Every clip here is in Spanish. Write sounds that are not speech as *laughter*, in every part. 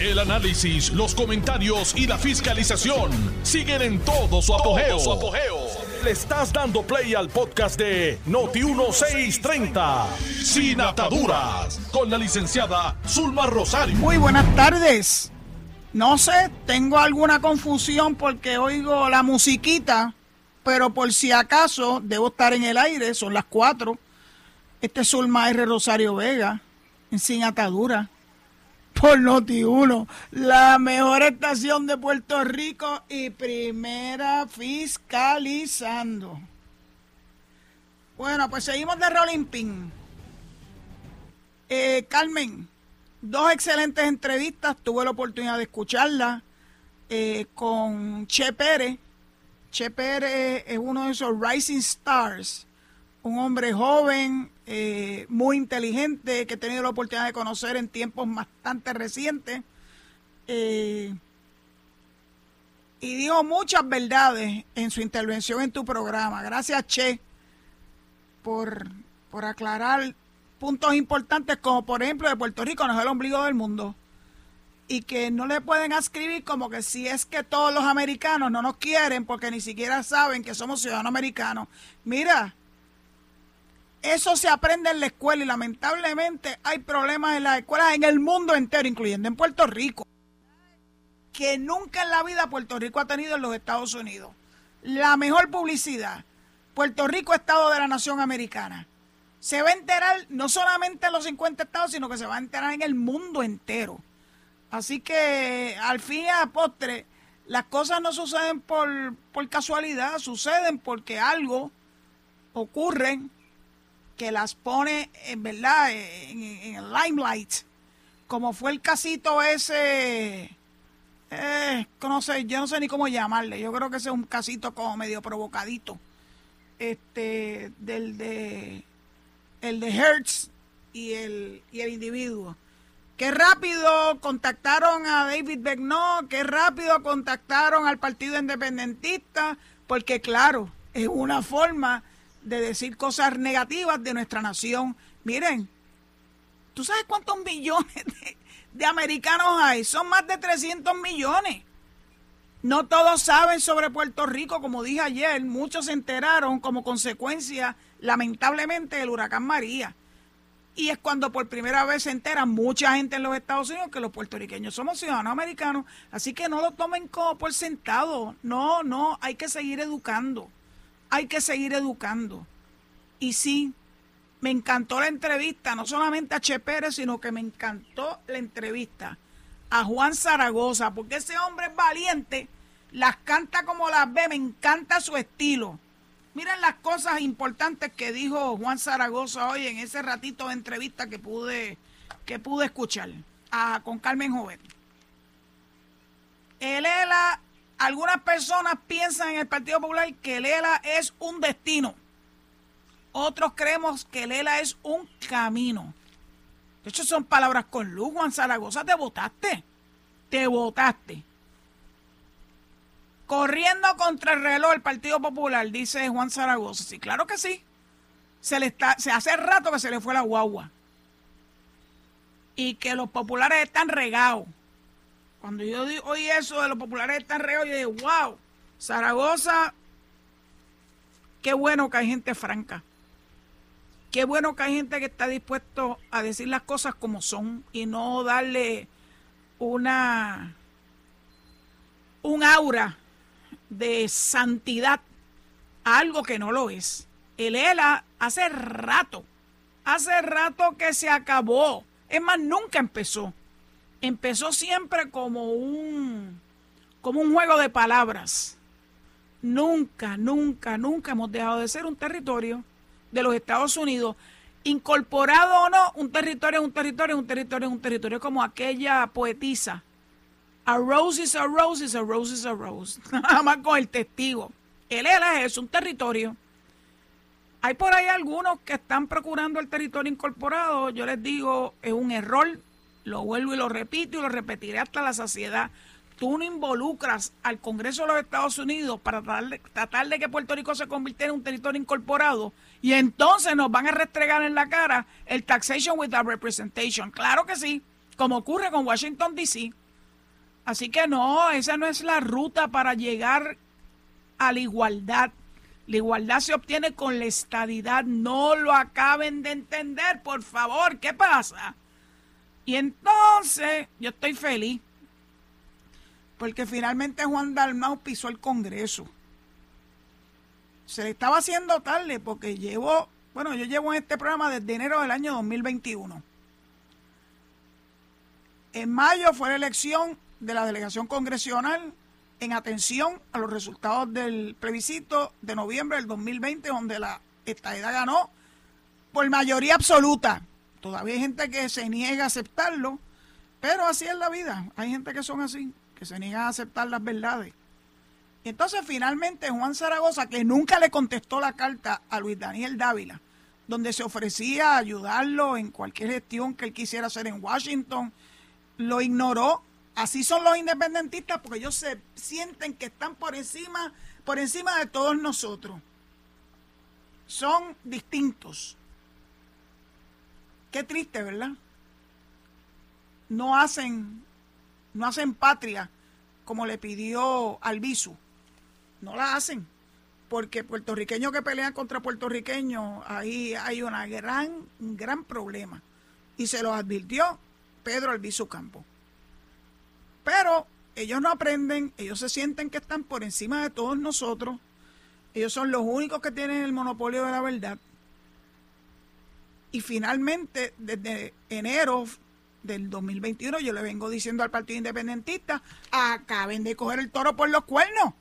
El análisis, los comentarios y la fiscalización siguen en todo su apogeo. Le estás dando play al podcast de Noti1630, Sin Ataduras, con la licenciada Zulma Rosario. Muy buenas tardes. No sé, tengo alguna confusión porque oigo la musiquita, pero por si acaso debo estar en el aire, son las cuatro. Este es Zulma R. Rosario Vega, en Sin Atadura, por Noti 1, la mejor estación de Puerto Rico y primera fiscalizando. Bueno, pues seguimos de Rolling Pin. Eh, Carmen, dos excelentes entrevistas, tuve la oportunidad de escucharlas eh, con Che Pérez. Che Pérez es uno de esos Rising Stars, un hombre joven, eh, muy inteligente, que he tenido la oportunidad de conocer en tiempos bastante recientes. Eh, y dijo muchas verdades en su intervención en tu programa. Gracias, Che, por, por aclarar puntos importantes como por ejemplo de Puerto Rico no es el ombligo del mundo y que no le pueden escribir como que si es que todos los americanos no nos quieren porque ni siquiera saben que somos ciudadanos americanos. Mira, eso se aprende en la escuela y lamentablemente hay problemas en las escuelas en el mundo entero, incluyendo en Puerto Rico, que nunca en la vida Puerto Rico ha tenido en los Estados Unidos. La mejor publicidad, Puerto Rico, Estado de la Nación Americana se va a enterar no solamente en los 50 estados, sino que se va a enterar en el mundo entero. Así que al fin y a postre, las cosas no suceden por, casualidad, suceden porque algo ocurre que las pone en verdad en, el limelight, como fue el casito ese, eh, no sé, yo no sé ni cómo llamarle, yo creo que ese es un casito como medio provocadito, este, del de el de Hertz y el, y el individuo. Qué rápido contactaron a David Begnaud, qué rápido contactaron al Partido Independentista, porque claro, es una forma de decir cosas negativas de nuestra nación. Miren, ¿tú sabes cuántos millones de, de americanos hay? Son más de 300 millones. No todos saben sobre Puerto Rico, como dije ayer, muchos se enteraron como consecuencia, lamentablemente, del huracán María. Y es cuando por primera vez se entera mucha gente en los Estados Unidos que los puertorriqueños somos ciudadanos americanos. Así que no lo tomen como por sentado. No, no, hay que seguir educando. Hay que seguir educando. Y sí, me encantó la entrevista, no solamente a Che Pérez, sino que me encantó la entrevista a Juan Zaragoza, porque ese hombre es valiente, las canta como las ve, me encanta su estilo. Miren las cosas importantes que dijo Juan Zaragoza hoy en ese ratito de entrevista que pude, que pude escuchar a, con Carmen Joven. El ELA, algunas personas piensan en el Partido Popular que el ELA es un destino. Otros creemos que el ELA es un camino. De hecho, son palabras con luz, Juan Zaragoza, te votaste. Te votaste. Corriendo contra el reloj el Partido Popular, dice Juan Zaragoza. Sí, claro que sí. Se, le está, se hace rato que se le fue la guagua. Y que los populares están regados. Cuando yo oí eso de los populares están regados, yo dije, wow, Zaragoza, qué bueno que hay gente franca. Qué bueno que hay gente que está dispuesto a decir las cosas como son y no darle una un aura de santidad a algo que no lo es. El ELA hace rato, hace rato que se acabó. Es más, nunca empezó. Empezó siempre como un como un juego de palabras. Nunca, nunca, nunca hemos dejado de ser un territorio de los Estados Unidos, incorporado o no, un territorio es un territorio, un territorio es un territorio, como aquella poetisa. A rose is a rose is a rose is a rose. *laughs* Nada más con el testigo. El ELA es un territorio. Hay por ahí algunos que están procurando el territorio incorporado. Yo les digo, es un error. Lo vuelvo y lo repito y lo repetiré hasta la saciedad tú no involucras al Congreso de los Estados Unidos para tratar de, que Puerto Rico se convirtiera en un territorio incorporado y entonces nos van a restregar en la cara el taxation without representation. Claro que sí, como ocurre con Washington, D.C. Así que no, esa no es la ruta para llegar a la igualdad. La igualdad se obtiene con la estadidad. No lo acaben de entender, por favor. ¿Qué pasa? Y entonces yo estoy feliz porque finalmente Juan Dalmau pisó el Congreso. Se le estaba haciendo tarde porque llevo, bueno, yo llevo en este programa desde enero del año 2021. En mayo fue la elección de la delegación congresional en atención a los resultados del plebiscito de noviembre del 2020, donde la estadidad ganó por mayoría absoluta. Todavía hay gente que se niega a aceptarlo, pero así es la vida. Hay gente que son así, que se niegan a aceptar las verdades. Y entonces finalmente Juan Zaragoza, que nunca le contestó la carta a Luis Daniel Dávila, donde se ofrecía ayudarlo en cualquier gestión que él quisiera hacer en Washington, lo ignoró Así son los independentistas porque ellos se sienten que están por encima, por encima de todos nosotros. Son distintos. Qué triste, ¿verdad? No hacen, no hacen patria como le pidió Albizu. No la hacen. Porque puertorriqueños que pelean contra puertorriqueños, ahí hay una gran, gran problema. Y se lo advirtió Pedro Albizu Campo. Pero ellos no aprenden, ellos se sienten que están por encima de todos nosotros. Ellos son los únicos que tienen el monopolio de la verdad. Y finalmente, desde enero del 2021, yo le vengo diciendo al Partido Independentista, acaben de coger el toro por los cuernos.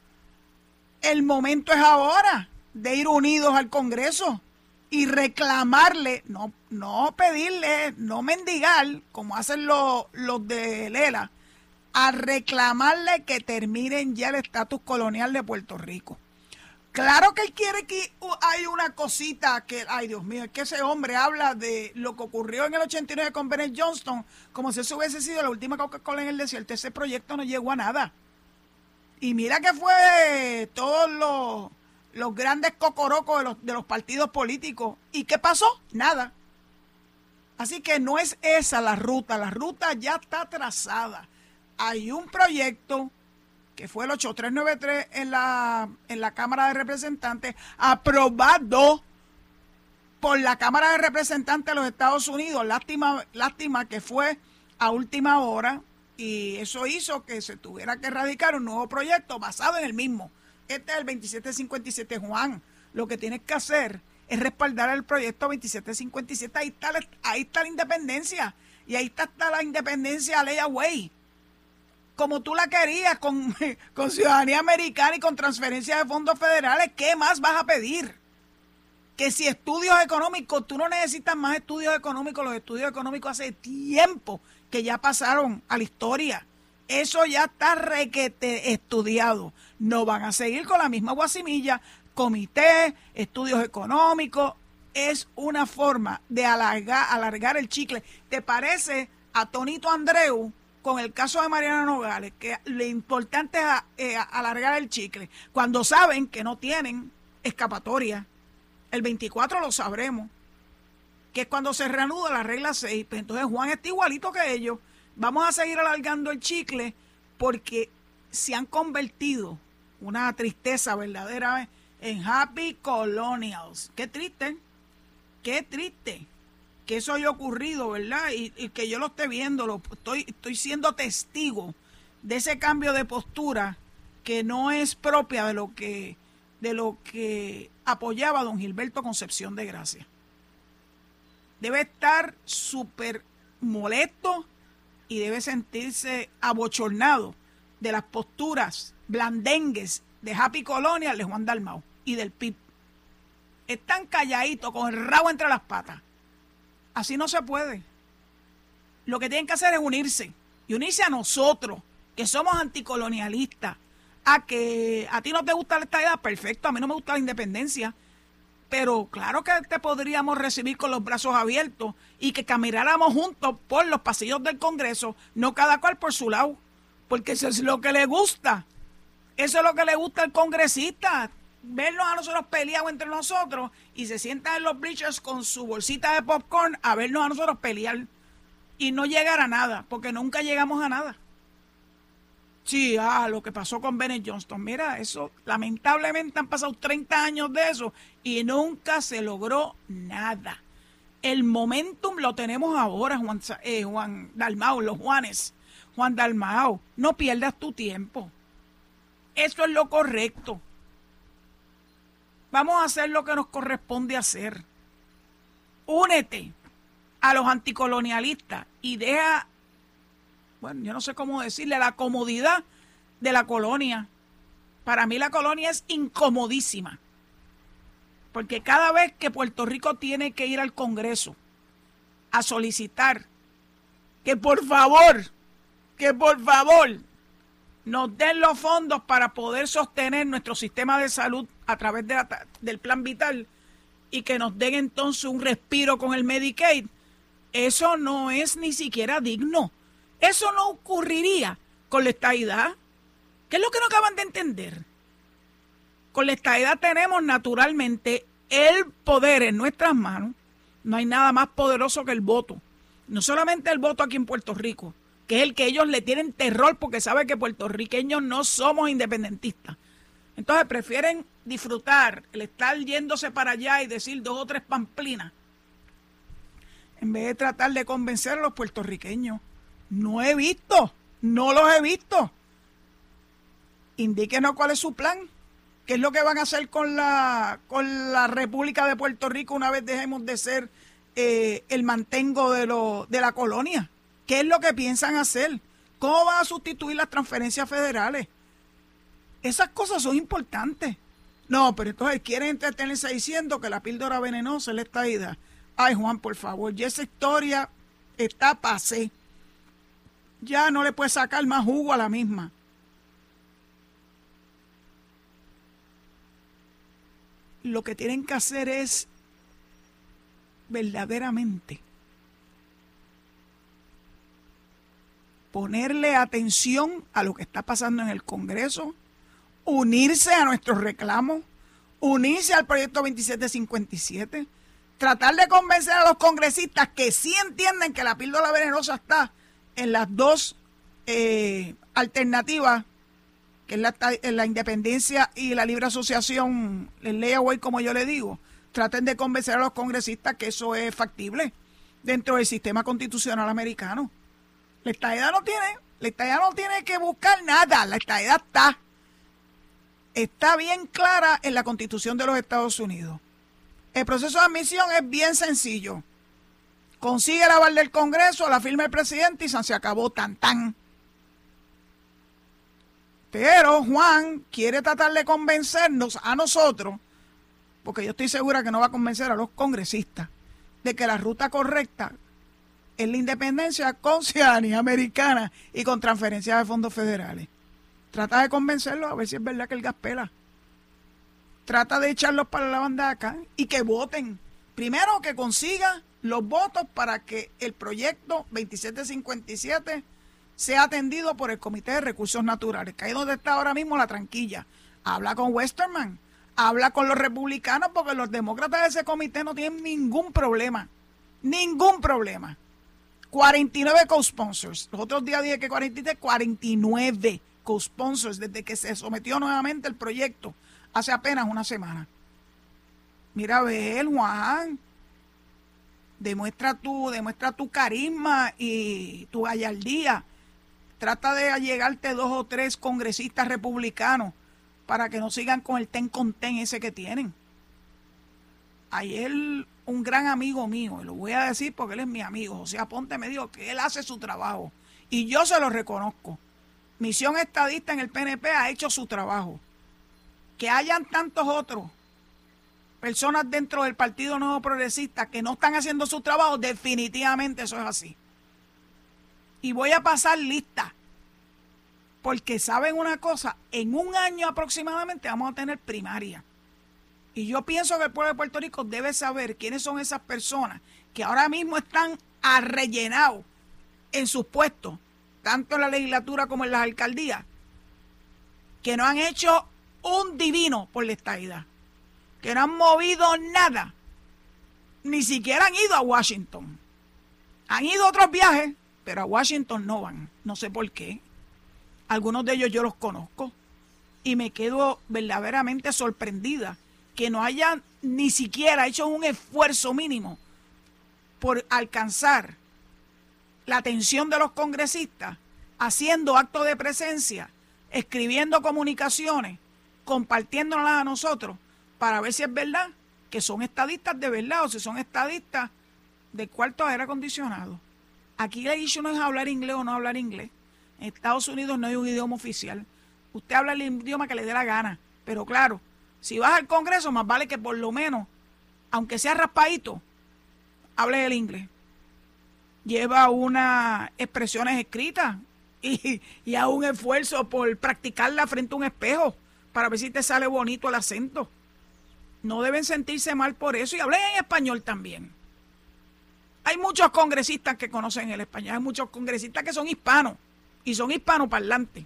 El momento es ahora de ir unidos al Congreso y reclamarle, no, no pedirle, no mendigar, como hacen los, los de Lela, a reclamarle que terminen ya el estatus colonial de Puerto Rico. Claro que él quiere que hay una cosita que, ay Dios mío, es que ese hombre habla de lo que ocurrió en el 89 con Bennett Johnston, como si eso hubiese sido la última Coca-Cola en el desierto. Ese proyecto no llegó a nada. Y mira que fue todos los, los grandes cocorocos de los, de los partidos políticos. ¿Y qué pasó? Nada. Así que no es esa la ruta, la ruta ya está trazada hay un proyecto que fue el 8393 en la, en la Cámara de Representantes, aprobado por la Cámara de Representantes de los Estados Unidos. Lástima, lástima que fue a última hora y eso hizo que se tuviera que erradicar un nuevo proyecto basado en el mismo. Este es el 2757 Juan. Lo que tienes que hacer es respaldar el proyecto 2757. Ahí está, ahí está la independencia. Y ahí está, está la independencia ley away como tú la querías, con, *laughs* con ciudadanía americana y con transferencia de fondos federales, ¿qué más vas a pedir? Que si estudios económicos, tú no necesitas más estudios económicos, los estudios económicos hace tiempo que ya pasaron a la historia. Eso ya está requete estudiado. No van a seguir con la misma guasimilla, comité, estudios económicos. Es una forma de alargar, alargar el chicle. ¿Te parece a Tonito Andreu con el caso de Mariana Nogales, que lo importante es eh, alargar el chicle, cuando saben que no tienen escapatoria. El 24 lo sabremos, que es cuando se reanuda la regla 6. Pues entonces Juan está igualito que ellos. Vamos a seguir alargando el chicle porque se han convertido, una tristeza verdadera, en happy colonials. Qué triste, qué triste que eso haya ocurrido, ¿verdad? Y, que yo lo esté viendo, lo, estoy, estoy siendo testigo de ese cambio de postura que no es propia de lo que, de lo que apoyaba don Gilberto Concepción de Gracia. Debe estar súper molesto y debe sentirse abochornado de las posturas blandengues de Happy Colonial de Juan Dalmau y del PIB. Están calladitos con el rabo entre las patas Así no se puede. Lo que tienen que hacer es unirse y unirse a nosotros, que somos anticolonialistas. A que a ti no te gusta esta edad, perfecto, a mí no me gusta la independencia. Pero claro que te podríamos recibir con los brazos abiertos y que camináramos juntos por los pasillos del Congreso, no cada cual por su lado. Porque eso es lo que le gusta. Eso es lo que le gusta al congresista vernos a nosotros peleados entre nosotros y se sientan en los bleachers con su bolsita de popcorn a vernos a nosotros pelear y no llegar a nada, porque nunca llegamos a nada. Sí, ah, lo que pasó con Bennett Johnston. Mira, eso, lamentablemente han pasado 30 años de eso y nunca se logró nada. El momentum lo tenemos ahora, Juan, eh, Juan Dalmao, los Juanes. Juan Dalmao, no pierdas tu tiempo. Eso es lo correcto. Vamos a hacer lo que nos corresponde hacer. Únete a los anticolonialistas y deja bueno, yo no sé cómo decirle, la comodidad de la colonia. Para mí la colonia es incomodísima. Porque cada vez que Puerto Rico tiene que ir al Congreso a solicitar que por favor, que por favor nos den los fondos para poder sostener nuestro sistema de salud a través del plan vital y que nos den entonces un respiro con el Medicaid, eso no es ni siquiera digno. Eso no ocurriría con la estadidad. ¿Qué es lo que no acaban de entender? Con la estadidad tenemos naturalmente el poder en nuestras manos. No hay nada más poderoso que el voto. No solamente el voto aquí en Puerto Rico, que es el que ellos le tienen terror porque saben que puertorriqueños no somos independentistas. Entonces prefieren disfrutar el estar yéndose para allá y decir dos o tres pamplinas en vez de tratar de convencer a los puertorriqueños no he visto, no los he visto. Indíquenos cuál es su plan. ¿Qué es lo que van a hacer con la, con la República de Puerto Rico una vez dejemos de ser eh, el mantengo de, lo, de la colonia? ¿Qué es lo que piensan hacer? ¿Cómo van a sustituir las transferencias federales? Esas cosas son importantes. No, pero entonces quieren entretenerse diciendo que la píldora venenosa es la estadidad. Ay, Juan, por favor, ya esa historia está pasé ya no le puede sacar más jugo a la misma. Lo que tienen que hacer es verdaderamente ponerle atención a lo que está pasando en el Congreso, unirse a nuestros reclamos, unirse al proyecto 2757, tratar de convencer a los congresistas que sí entienden que la píldora venenosa está en las dos eh, alternativas, que es la, independencia y la libre asociación, el layaway como yo le digo, traten de convencer a los congresistas que eso es factible dentro del sistema constitucional americano. La estadidad no tiene, la estadidad no tiene que buscar nada, la estadidad está. Está bien clara en la constitución de los Estados Unidos. El proceso de admisión es bien sencillo. Consigue la aval del Congreso, la firma el presidente y se acabó tan tan. Pero Juan quiere tratar de convencernos a nosotros, porque yo estoy segura que no va a convencer a los congresistas, de que la ruta correcta es la independencia con ciudadanía americana y con transferencias de fondos federales. Trata de convencerlos a ver si es verdad que el gas pela. Trata de echarlos para la banda acá y que voten. Primero que consiga los votos para que el proyecto 2757 sea atendido por el Comité de Recursos Naturales, que ahí donde está ahora mismo la tranquilla. Habla con Westerman, habla con los republicanos, porque los demócratas de ese comité no tienen ningún problema. Ningún problema. 49 co-sponsors. Los otros días dije que 43, 49 co-sponsors desde que se sometió nuevamente el proyecto hace apenas una semana. Mira a ver, Juan, demuestra tu, demuestra tu carisma y tu gallardía. Trata de llegarte dos o tres congresistas republicanos para que no sigan con el ten con ten ese que tienen. Ayer un gran amigo mío, y lo voy a decir porque él es mi amigo, José Aponte me dijo que él hace su trabajo y yo se lo reconozco. Misión Estadista en el PNP ha hecho su trabajo. Que hayan tantos otros personas dentro del Partido Nuevo Progresista que no están haciendo su trabajo, definitivamente eso es así. Y voy a pasar lista. Porque saben una cosa, en un año aproximadamente vamos a tener primaria. Y yo pienso que el pueblo de Puerto Rico debe saber quiénes son esas personas que ahora mismo están arrellenados en sus puestos, tanto en la legislatura como en las alcaldías, que no han hecho un divino por la estadidad que no han movido nada. Ni siquiera han ido a Washington. Han ido a otros viajes, pero a Washington no van. No sé por qué. Algunos de ellos yo los conozco y me quedo verdaderamente sorprendida que no hayan ni siquiera hecho un esfuerzo mínimo por alcanzar la atención de los congresistas, haciendo actos de presencia, escribiendo comunicaciones, compartiéndolas a nosotros, para ver si es verdad que son estadistas de verdad o si son estadistas de cuarto aire acondicionado. Aquí el issue no es hablar inglés o no hablar inglés. En Estados Unidos no hay un idioma oficial. Usted habla el idioma que le dé la gana. Pero claro, si vas al Congreso, más vale que por lo menos, aunque sea raspadito, hable el inglés. Lleva unas expresiones escritas y, y a un esfuerzo por practicarla frente a un espejo para ver si te sale bonito el acento. No deben sentirse mal por eso y hablen en español también. Hay muchos congresistas que conocen el español, hay muchos congresistas que son hispanos y son hispanoparlantes.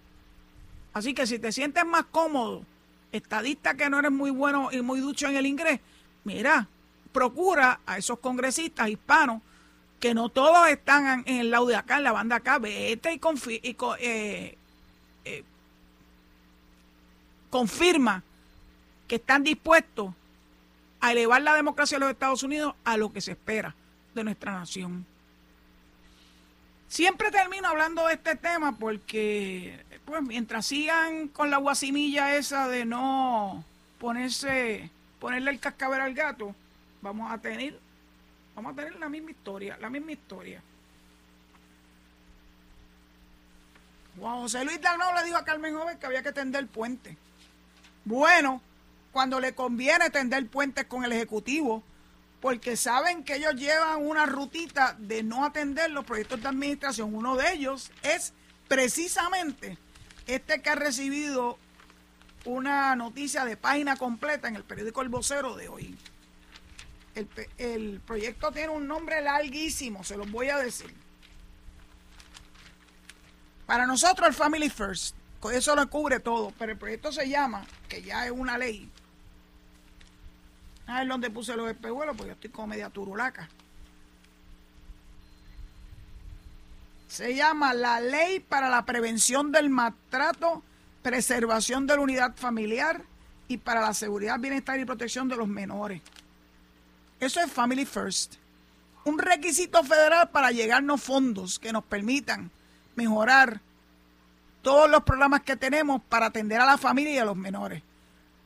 Así que si te sientes más cómodo, estadista que no eres muy bueno y muy ducho en el inglés, mira, procura a esos congresistas hispanos que no todos están en el lado de acá, en la banda acá, vete y, eh, eh, confirma que están dispuestos a elevar la democracia de los Estados Unidos a lo que se espera de nuestra nación. Siempre termino hablando de este tema porque, pues, mientras sigan con la guasimilla esa de no ponerse, ponerle el cascabel al gato, vamos a tener, vamos a tener la misma historia, la misma historia. Juan José Luis Dalmau le dijo a Carmen Joven que había que tender puente. Bueno, cuando le conviene tender puentes con el Ejecutivo, porque saben que ellos llevan una rutita de no atender los proyectos de administración. Uno de ellos es precisamente este que ha recibido una noticia de página completa en el periódico El Vocero de hoy. El, proyecto tiene un nombre larguísimo, se los voy a decir. Para nosotros el Family First, eso lo cubre todo, pero el proyecto se llama, que ya es una ley, a ver dónde puse los espejuelos, porque yo estoy como media turulaca. Se llama la Ley para la Prevención del Maltrato, Preservación de la Unidad Familiar y para la Seguridad, Bienestar y Protección de los Menores. Eso es Family First. Un requisito federal para llegarnos fondos que nos permitan mejorar todos los programas que tenemos para atender a la familia y a los menores.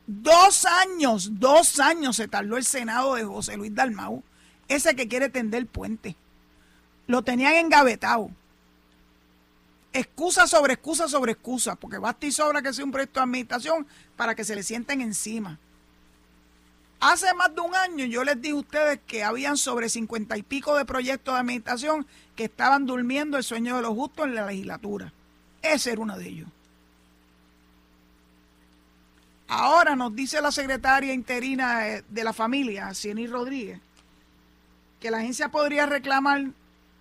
Dos años, dos años se tardó el Senado de José Luis Dalmau, ese que quiere tender el puente. Lo tenían engavetado. Excusa sobre excusa sobre excusa, porque basta y sobra que sea un proyecto de administración para que se le sienten encima. Hace más de un año yo les dije a ustedes que habían sobre cincuenta y pico de proyectos de administración que estaban durmiendo el sueño de los justos en la legislatura. Ese era uno de ellos. Ahora nos dice la secretaria interina de la familia, Cieny Rodríguez, que la agencia podría reclamar,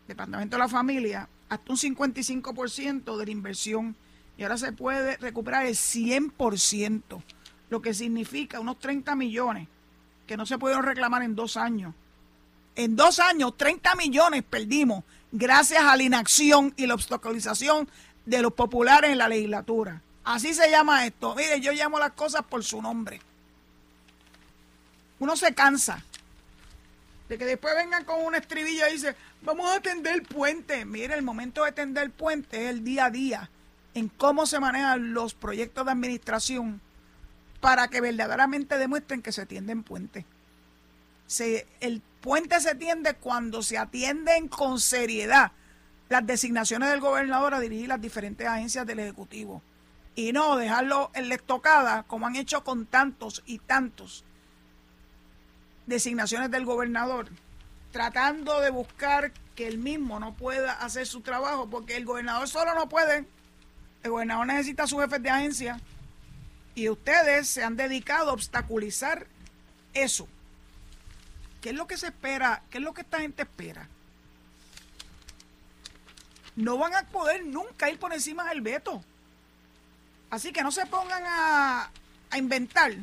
Departamento de la Familia, hasta un 55% de la inversión y ahora se puede recuperar el 100%, lo que significa unos 30 millones que no se pudieron reclamar en dos años. En dos años, 30 millones perdimos gracias a la inacción y la obstaculización de los populares en la legislatura. Así se llama esto. Mire, yo llamo las cosas por su nombre. Uno se cansa de que después vengan con un estribillo y dicen, vamos a tender el puente. Mire, el momento de tender el puente es el día a día en cómo se manejan los proyectos de administración para que verdaderamente demuestren que se tienden puentes. Se, el puente se tiende cuando se atienden con seriedad las designaciones del gobernador a dirigir las diferentes agencias del Ejecutivo y no dejarlo en la estocada como han hecho con tantos y tantos designaciones del gobernador, tratando de buscar que él mismo no pueda hacer su trabajo, porque el gobernador solo no puede, el gobernador necesita a sus jefes de agencia y ustedes se han dedicado a obstaculizar eso. ¿Qué es lo que se espera? ¿Qué es lo que esta gente espera? No van a poder nunca ir por encima del veto. Así que no se pongan a, inventar,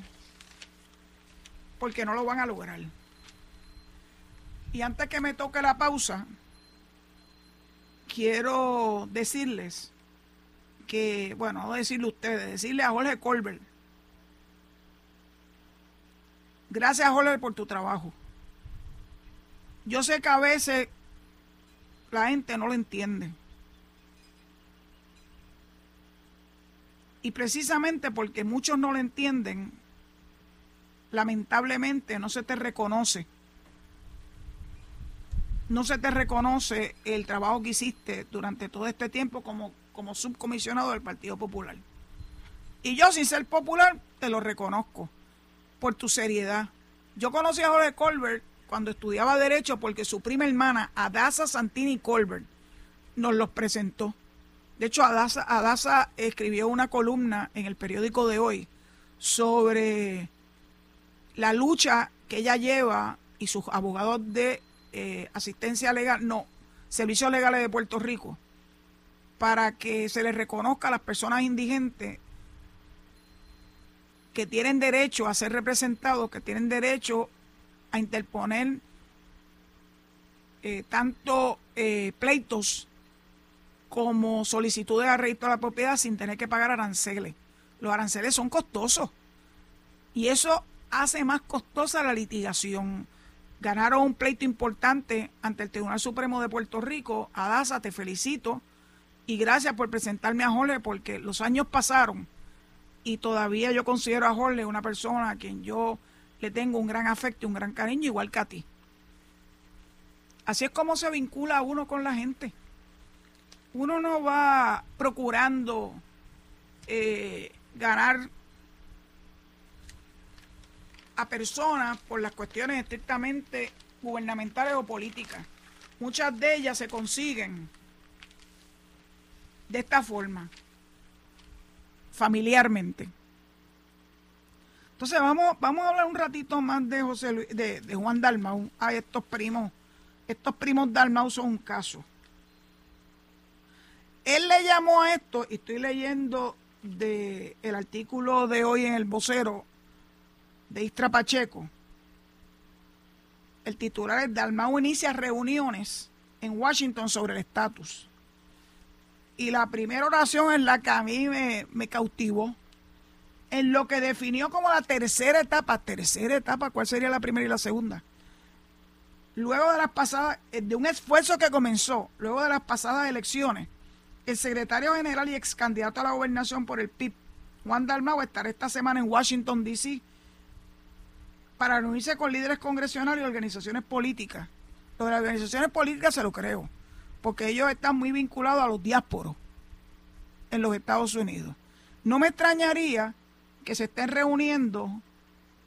porque no lo van a lograr. Y antes que me toque la pausa, quiero decirles que, bueno, no decirle a ustedes, decirle a Jorge Colbert. Gracias, Jorge, por tu trabajo. Yo sé que a veces la gente no lo entiende. Y precisamente porque muchos no lo entienden, lamentablemente no se te reconoce. No se te reconoce el trabajo que hiciste durante todo este tiempo como, como subcomisionado del Partido Popular. Y yo, sin ser popular, te lo reconozco por tu seriedad. Yo conocí a Jorge Colbert cuando estudiaba Derecho porque su prima hermana, Adasa Santini Colbert, nos los presentó. De hecho, Adasa, escribió una columna en el periódico de hoy sobre la lucha que ella lleva y sus abogados de eh, asistencia legal, no, servicios legales de Puerto Rico, para que se les reconozca a las personas indigentes que tienen derecho a ser representados, que tienen derecho a interponer eh, tanto eh, pleitos como solicitudes de arreglo a la propiedad sin tener que pagar aranceles. Los aranceles son costosos y eso hace más costosa la litigación. Ganaron un pleito importante ante el Tribunal Supremo de Puerto Rico. Adasa, te felicito y gracias por presentarme a Jorge porque los años pasaron y todavía yo considero a Jorge una persona a quien yo le tengo un gran afecto y un gran cariño, igual que a ti. Así es como se vincula uno con la gente uno no va procurando eh, ganar personas por las cuestiones estrictamente gubernamentales o políticas. Muchas de ellas se consiguen de esta forma, familiarmente. Entonces vamos, vamos a hablar un ratito más de José de, de Juan Dalmau. a estos primos, estos primos Dalmau son un caso. Él le llamó a esto, y estoy leyendo de el artículo de hoy en el vocero de Istra Pacheco. El titular es Dalmau inicia reuniones en Washington sobre el estatus. Y la primera oración es la que a mí me, cautivó. En lo que definió como la tercera etapa. Tercera etapa, ¿cuál sería la primera y la segunda? Luego de las pasadas, de un esfuerzo que comenzó, luego de las pasadas elecciones, el secretario general y ex candidato a la gobernación por el PIB, Juan Dalmau, estará esta semana en Washington, D.C. para reunirse con líderes congresionales y organizaciones políticas. Lo de las organizaciones políticas se lo creo, porque ellos están muy vinculados a los diásporos en los Estados Unidos. No me extrañaría que se estén reuniendo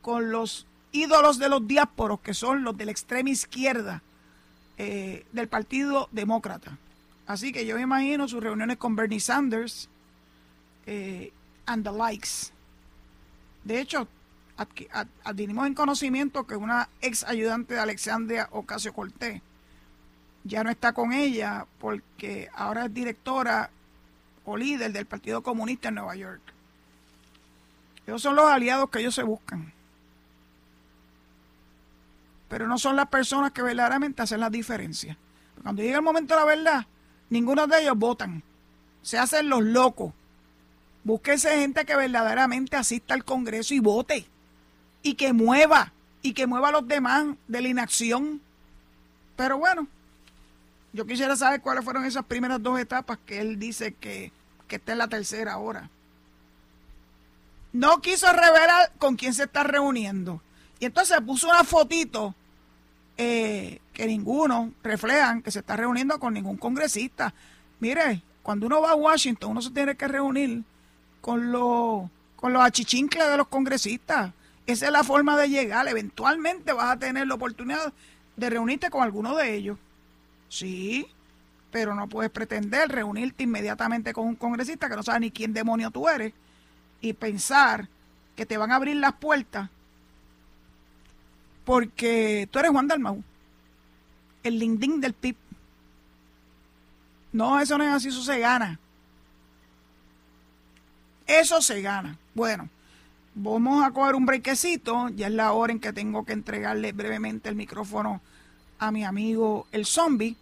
con los ídolos de los diásporos, que son los de la extrema izquierda eh, del Partido Demócrata. Así que yo me imagino sus reuniones con Bernie Sanders eh, and the likes. De hecho, adquirimos en conocimiento que una ex ayudante de Alexandria Ocasio Cortés ya no está con ella porque ahora es directora o líder del Partido Comunista en Nueva York. Esos son los aliados que ellos se buscan. Pero no son las personas que verdaderamente hacen la diferencia. Cuando llega el momento de la verdad, Ninguno de ellos votan. Se hacen los locos. Búsquese gente que verdaderamente asista al Congreso y vote. Y que mueva. Y que mueva a los demás de la inacción. Pero bueno, yo quisiera saber cuáles fueron esas primeras dos etapas que él dice que, que está en la tercera ahora. No quiso revelar con quién se está reuniendo. Y entonces puso una fotito eh, que ninguno reflejan que se está reuniendo con ningún congresista. Mire, cuando uno va a Washington, uno se tiene que reunir con los, con los achichincles de los congresistas. Esa es la forma de llegar. Eventualmente vas a tener la oportunidad de reunirte con alguno de ellos. Sí, pero no puedes pretender reunirte inmediatamente con un congresista que no sabe ni quién demonio tú eres y pensar que te van a abrir las puertas porque tú eres Juan Dalmau, el lindín del PIB. No, eso no es así, eso se gana. Eso se gana. Bueno, vamos a coger un brequecito. Ya es la hora en que tengo que entregarle brevemente el micrófono a mi amigo el zombie.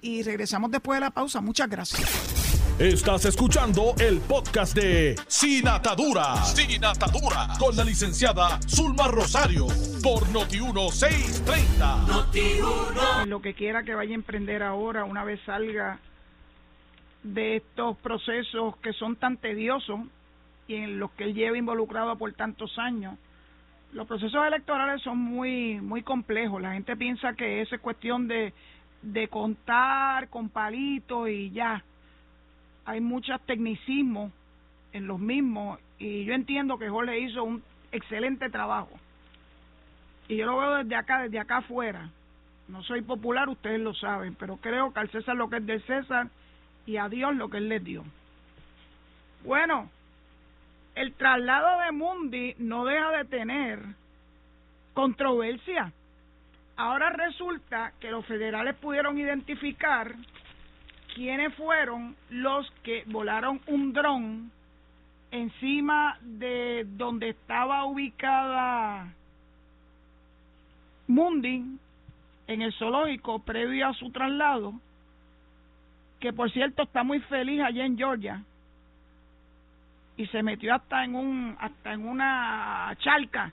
Y regresamos después de la pausa. Muchas gracias. Estás escuchando el podcast de Sin Atadura. Sin Atadura. Con la licenciada Zulma Rosario. Por Noti1630. Noti1. Lo que quiera que vaya a emprender ahora, una vez salga de estos procesos que son tan tediosos y en los que él lleva involucrado por tantos años. Los procesos electorales son muy muy complejos. La gente piensa que es cuestión de, de contar con palitos y ya hay muchos tecnicismos en los mismos y yo entiendo que Jorge hizo un excelente trabajo. Y yo lo veo desde acá, desde acá afuera. No soy popular, ustedes lo saben, pero creo que al César lo que es del César y a Dios lo que él les dio. Bueno, el traslado de Mundi no deja de tener controversia. Ahora resulta que los federales pudieron identificar quiénes fueron los que volaron un dron encima de donde estaba ubicada Mundi en el zoológico previo a su traslado, que por cierto está muy feliz allá en Georgia y se metió hasta en un hasta en una charca.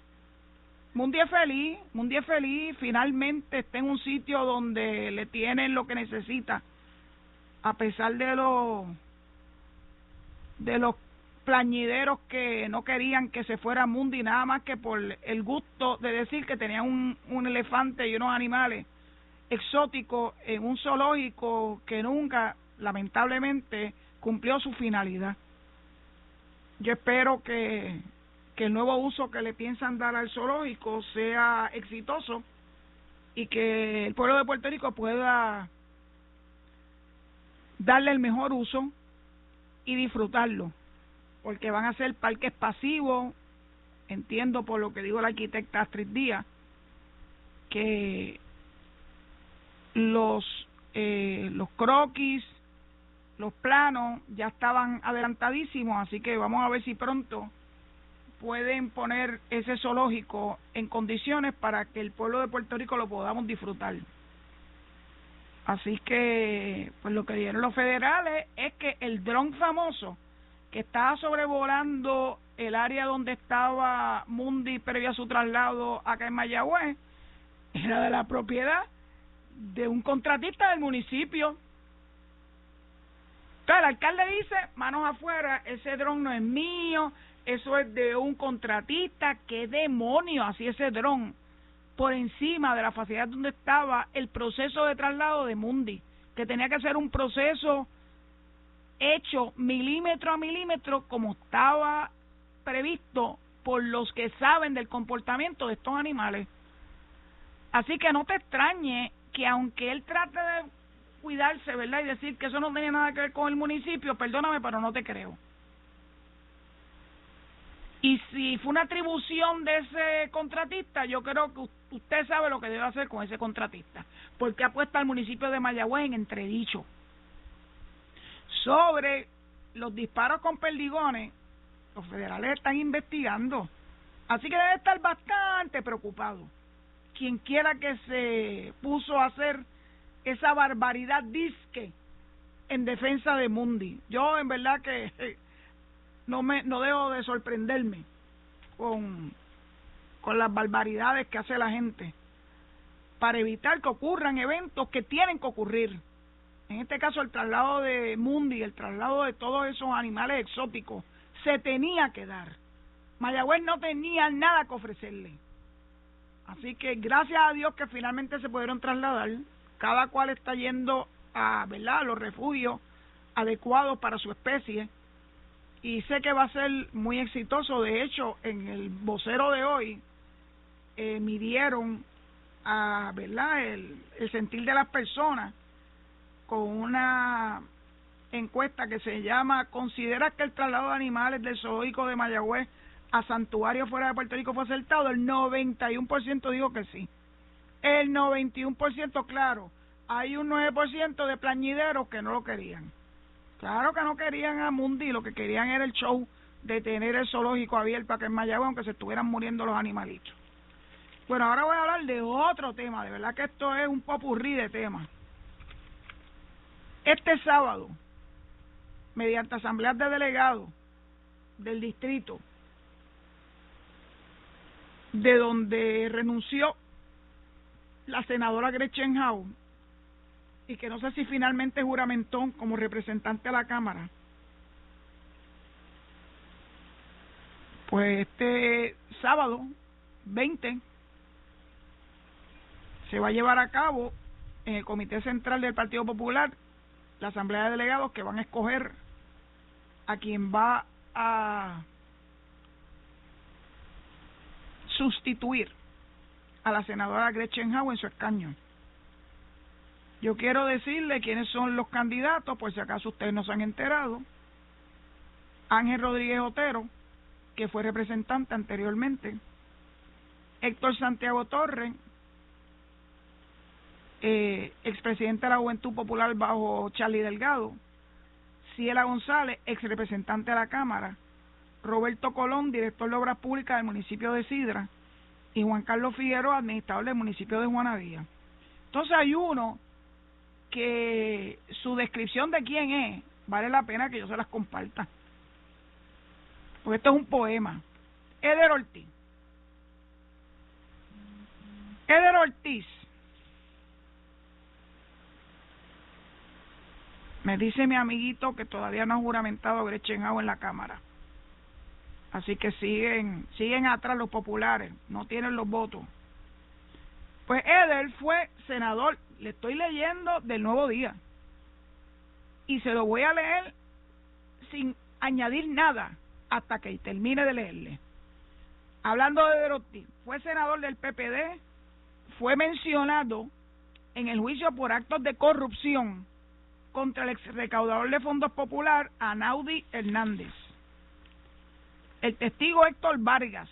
Mundi es feliz, Mundi es feliz, finalmente está en un sitio donde le tienen lo que necesita a pesar de los de los plañideros que no querían que se fuera Mundi nada más que por el gusto de decir que tenía un, un elefante y unos animales exóticos en un zoológico que nunca lamentablemente cumplió su finalidad. Yo espero que, que el nuevo uso que le piensan dar al zoológico sea exitoso y que el pueblo de Puerto Rico pueda darle el mejor uso y disfrutarlo, porque van a ser parques pasivos, entiendo por lo que dijo la arquitecta Astrid Díaz, que los, eh, los croquis, los planos ya estaban adelantadísimos, así que vamos a ver si pronto pueden poner ese zoológico en condiciones para que el pueblo de Puerto Rico lo podamos disfrutar. Así que, pues lo que dijeron los federales es que el dron famoso que estaba sobrevolando el área donde estaba Mundi previo a su traslado acá en Mayagüez era de la propiedad de un contratista del municipio. Entonces el alcalde dice, manos afuera, ese dron no es mío, eso es de un contratista, qué demonio, así ese dron por encima de la facilidad donde estaba el proceso de traslado de Mundi, que tenía que ser un proceso hecho milímetro a milímetro como estaba previsto por los que saben del comportamiento de estos animales. Así que no te extrañe que aunque él trate de cuidarse, ¿verdad? Y decir que eso no tenía nada que ver con el municipio, perdóname, pero no te creo. Y si fue una atribución de ese contratista, yo creo que usted sabe lo que debe hacer con ese contratista, porque ha puesto al municipio de Mayagüez en entredicho. Sobre los disparos con perdigones, los federales están investigando, así que debe estar bastante preocupado. Quien quiera que se puso a hacer esa barbaridad disque en defensa de Mundi. Yo en verdad que *laughs* no me no dejo de sorprenderme con con las barbaridades que hace la gente para evitar que ocurran eventos que tienen que ocurrir. En este caso el traslado de Mundi, el traslado de todos esos animales exóticos se tenía que dar. Mayagüez no tenía nada que ofrecerle. Así que gracias a Dios que finalmente se pudieron trasladar. Cada cual está yendo a, ¿verdad? a los refugios adecuados para su especie y sé que va a ser muy exitoso. De hecho, en el vocero de hoy eh, midieron a, ¿verdad? El, el sentir de las personas con una encuesta que se llama ¿Considera que el traslado de animales del zoológico de Mayagüez a santuario fuera de Puerto Rico fue acertado? El 91% dijo que sí. El 91% claro. Hay un 9% de plañideros que no lo querían. Claro que no querían a Mundi, lo que querían era el show de tener el zoológico abierto para que en Mayagüez, aunque se estuvieran muriendo los animalitos. Bueno, ahora voy a hablar de otro tema, de verdad que esto es un popurrí de temas. Este sábado mediante asambleas de delegados del distrito, de donde renunció la senadora Gretchen Howe, y que no sé si finalmente juramentó como representante a la Cámara, pues este sábado 20 se va a llevar a cabo en el Comité Central del Partido Popular la Asamblea de Delegados que van a escoger a quien va a sustituir a la senadora Gretchen Howe en su escaño. Yo quiero decirle quiénes son los candidatos, por si acaso ustedes no se han enterado. Ángel Rodríguez Otero, que fue representante anteriormente. Héctor Santiago Torres, eh, expresidente de la Juventud Popular bajo Charlie Delgado. Ciela González, ex representante de la Cámara. Roberto Colón, director de Obras Públicas del municipio de Sidra. Y Juan Carlos Figueroa, administrador del municipio de Juanadía. Entonces hay uno que su descripción de quién es vale la pena que yo se las comparta. Porque esto es un poema. Eder Ortiz. Eder Ortiz. Me dice mi amiguito que todavía no ha juramentado Gretchen en la Cámara. Así que siguen, siguen atrás los populares, no tienen los votos. Pues Eder fue senador le estoy leyendo del nuevo día. Y se lo voy a leer sin añadir nada hasta que termine de leerle. Hablando de Derotti, fue senador del PPD, fue mencionado en el juicio por actos de corrupción contra el ex recaudador de fondos popular, Anaudi Hernández. El testigo Héctor Vargas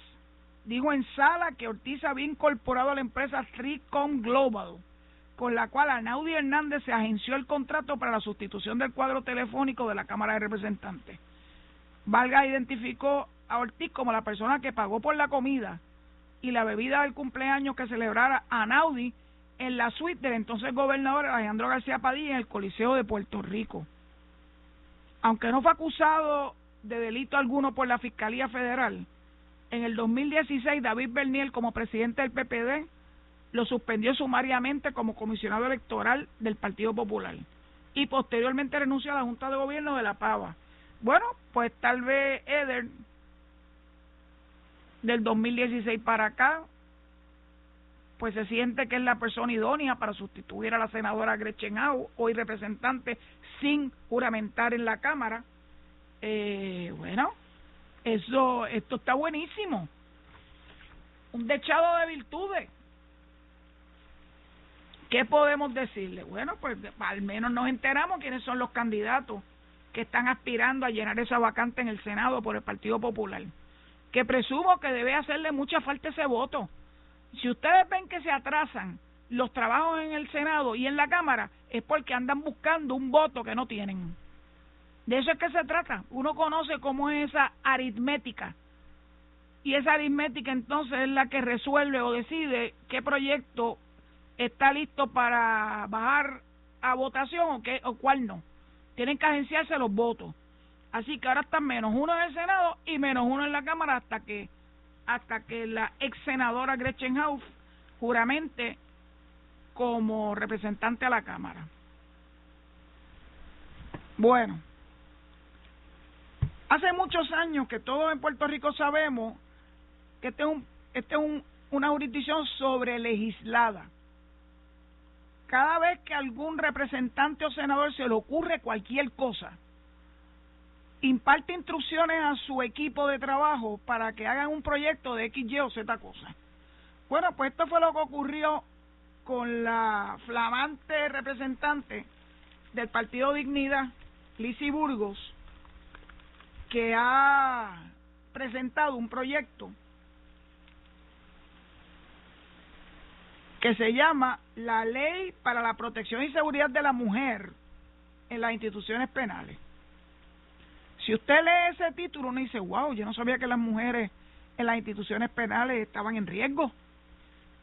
dijo en sala que Ortiz había incorporado a la empresa Tricom Global con la cual Anaudi Hernández se agenció el contrato para la sustitución del cuadro telefónico de la Cámara de Representantes. Valga identificó a Ortiz como la persona que pagó por la comida y la bebida del cumpleaños que celebrara Anaudi en la suite del entonces gobernador Alejandro García Padilla en el Coliseo de Puerto Rico. Aunque no fue acusado de delito alguno por la Fiscalía Federal, en el 2016 David Berniel como presidente del PPD lo suspendió sumariamente como comisionado electoral del Partido Popular y posteriormente renunció a la Junta de Gobierno de La Pava. Bueno, pues tal vez Eder del 2016 para acá pues se siente que es la persona idónea para sustituir a la senadora Gretchen Au, hoy representante sin juramentar en la Cámara. Eh, bueno, eso, esto está buenísimo. Un dechado de virtudes. ¿Qué podemos decirle? Bueno, pues al menos nos enteramos quiénes son los candidatos que están aspirando a llenar esa vacante en el Senado por el Partido Popular. Que presumo que debe hacerle mucha falta ese voto. Si ustedes ven que se atrasan los trabajos en el Senado y en la Cámara, es porque andan buscando un voto que no tienen. De eso es que se trata. Uno conoce cómo es esa aritmética. Y esa aritmética entonces es la que resuelve o decide qué proyecto está listo para bajar a votación o, qué, o cuál no. Tienen que agenciarse los votos. Así que ahora están menos uno en el Senado y menos uno en la Cámara hasta que hasta que la ex senadora Gretchen House juramente como representante a la Cámara. Bueno, hace muchos años que todos en Puerto Rico sabemos que este es, un, este es un, una jurisdicción sobre legislada cada vez que algún representante o senador se le ocurre cualquier cosa, imparte instrucciones a su equipo de trabajo para que hagan un proyecto de X, Y o Z cosa. Bueno, pues esto fue lo que ocurrió con la flamante representante del Partido Dignidad, Lizy Burgos, que ha presentado un proyecto que se llama la Ley para la Protección y Seguridad de la Mujer en las instituciones penales. Si usted lee ese título, uno dice, wow, yo no sabía que las mujeres en las instituciones penales estaban en riesgo.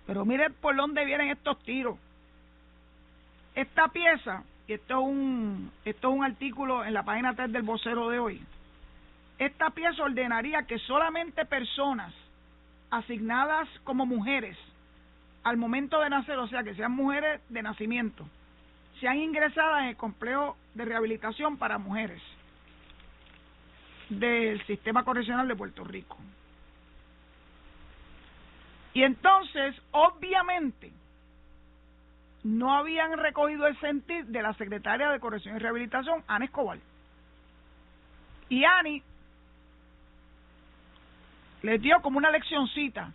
Pero mire por dónde vienen estos tiros. Esta pieza esto es un, esto es un artículo en la página 3 del vocero de hoy, esta pieza ordenaría que solamente personas asignadas como mujeres al momento de nacer, o sea, que sean mujeres de nacimiento, sean ingresadas en el complejo de rehabilitación para mujeres del sistema correccional de Puerto Rico. Y entonces, obviamente, no habían recogido el sentir de la secretaria de Corrección y Rehabilitación, Ana Escobar. Y Ani les dio como una leccioncita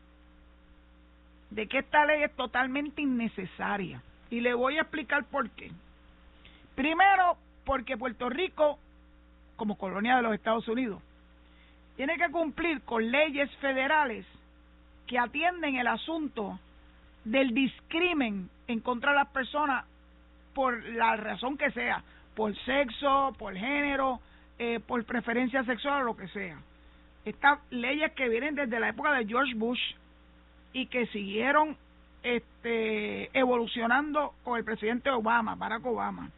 de que esta ley es totalmente innecesaria. Y le voy a explicar por qué. Primero, porque Puerto Rico, como colonia de los Estados Unidos, tiene que cumplir con leyes federales que atienden el asunto del discrimen en contra de las personas por la razón que sea, por sexo, por género, eh, por preferencia sexual o lo que sea. Estas leyes que vienen desde la época de George Bush y que siguieron este, evolucionando con el presidente Obama, Barack Obama.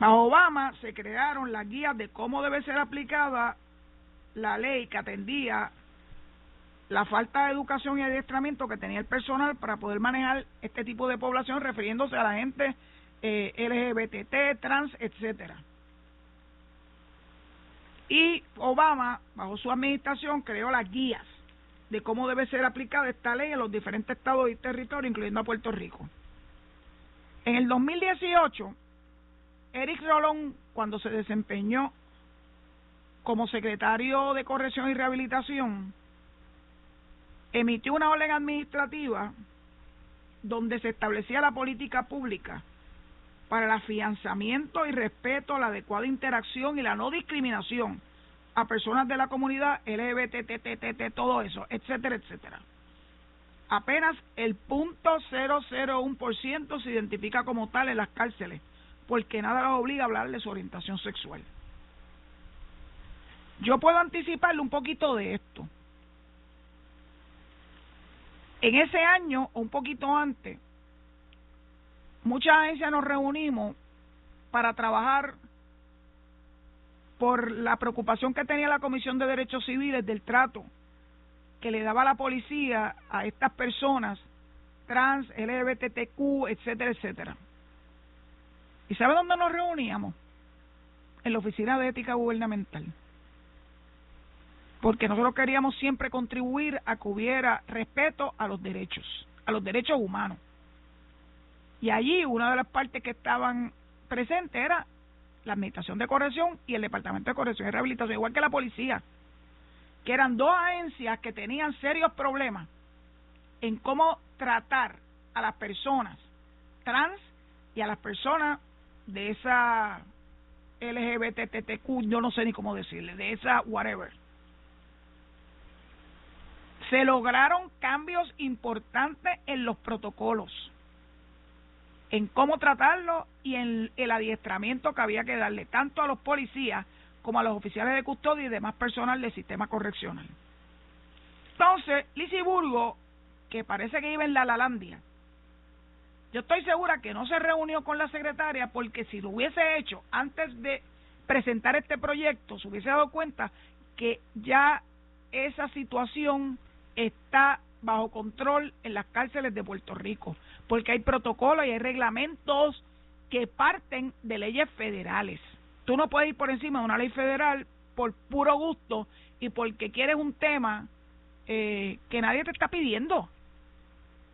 Bajo Obama se crearon las guías de cómo debe ser aplicada la ley que atendía la falta de educación y adiestramiento que tenía el personal para poder manejar este tipo de población refiriéndose a la gente eh, LGBT, trans, etcétera. Y Obama, bajo su administración, creó las guías de cómo debe ser aplicada esta ley en los diferentes estados y territorios, incluyendo a Puerto Rico. En el 2018, Eric Rolón, cuando se desempeñó como secretario de Corrección y Rehabilitación, emitió una orden administrativa donde se establecía la política pública para el afianzamiento y respeto, la adecuada interacción y la no discriminación a personas de la comunidad LGBTTTT, todo eso, etcétera, etcétera. Apenas el punto ciento se identifica como tal en las cárceles, porque nada los obliga a hablar de su orientación sexual. Yo puedo anticiparle un poquito de esto. En ese año, o un poquito antes, muchas agencias nos reunimos para trabajar por la preocupación que tenía la Comisión de Derechos Civiles del trato que le daba la policía a estas personas trans, LGBTQ, etcétera, etcétera. ¿Y sabe dónde nos reuníamos? En la Oficina de Ética Gubernamental. Porque nosotros queríamos siempre contribuir a que hubiera respeto a los derechos, a los derechos humanos. Y allí una de las partes que estaban presentes era la Administración de Corrección y el Departamento de Corrección y Rehabilitación, igual que la policía, que eran dos agencias que tenían serios problemas en cómo tratar a las personas trans y a las personas de esa LGBTTQ, yo no sé ni cómo decirle, de esa whatever. Se lograron cambios importantes en los protocolos en cómo tratarlo y en el adiestramiento que había que darle tanto a los policías como a los oficiales de custodia y demás personal del sistema correccional. Entonces, Lisiburgo, que parece que iba en la Lalandia, yo estoy segura que no se reunió con la secretaria porque si lo hubiese hecho antes de presentar este proyecto, se hubiese dado cuenta que ya esa situación está bajo control en las cárceles de Puerto Rico porque hay protocolos y hay reglamentos que parten de leyes federales. Tú no puedes ir por encima de una ley federal por puro gusto y porque quieres un tema eh, que nadie te está pidiendo.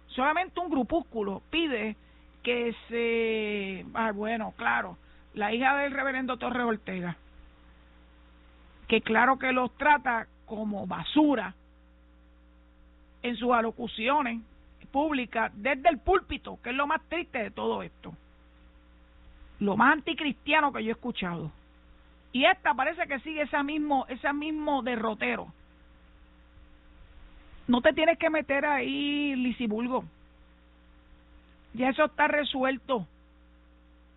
Solamente un grupúsculo pide que se... Ah, bueno, claro, la hija del reverendo Torres Ortega, que claro que los trata como basura en sus alocuciones pública desde el púlpito, que es lo más triste de todo esto. Lo más anticristiano que yo he escuchado. Y esta parece que sigue ese mismo, ese mismo derrotero. No te tienes que meter ahí, Lisibulgo. Ya eso está resuelto.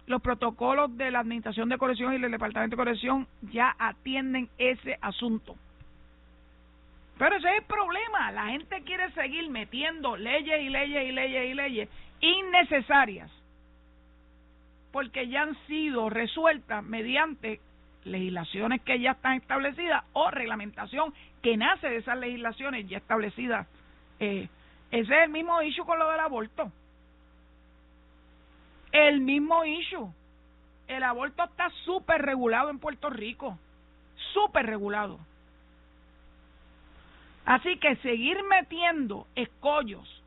Los protocolos de la Administración de Corrección y del Departamento de Corrección ya atienden ese asunto. Pero ese es el problema. La gente quiere seguir metiendo leyes y leyes y leyes y leyes innecesarias porque ya han sido resueltas mediante legislaciones que ya están establecidas o reglamentación que nace de esas legislaciones ya establecidas. Eh, ese es el mismo issue con lo del aborto. El mismo issue. El aborto está súper regulado en Puerto Rico. Súper regulado. Así que seguir metiendo escollos